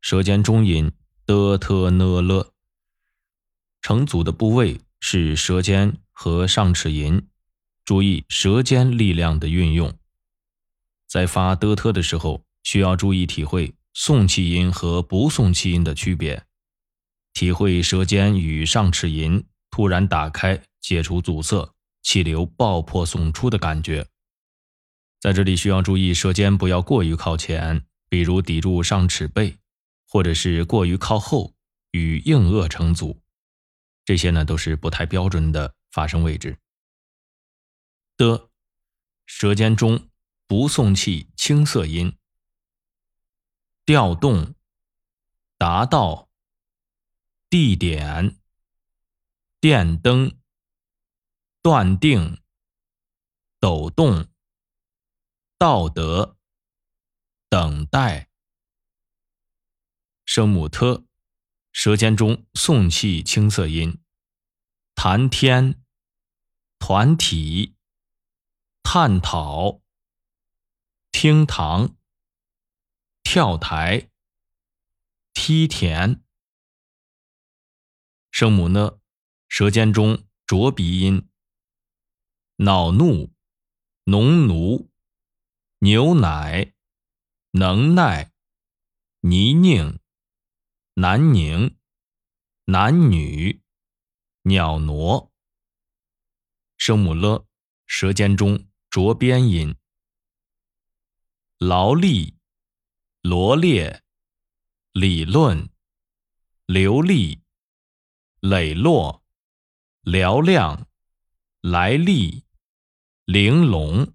舌尖中音的、特、呢、了。成组的部位是舌尖和上齿龈，注意舌尖力量的运用。在发的、特的时候，需要注意体会送气音和不送气音的区别，体会舌尖与上齿龈突然打开、解除阻塞、气流爆破送出的感觉。在这里需要注意舌尖不要过于靠前，比如抵住上齿背，或者是过于靠后与硬腭成组。这些呢都是不太标准的发声位置。的，舌尖中不送气清涩音。调动，达到。地点，电灯。断定，抖动。道德，等待。声母 t。舌尖中送气清涩音，谈天、团体、探讨、厅堂、跳台、梯田。声母呢？舌尖中浊鼻音，恼怒、农奴、牛奶、能耐、泥泞。南宁，男女，鸟挪。声母了，舌尖中浊边音。劳力，罗列，理论，流利，磊落，嘹亮，来历，玲珑。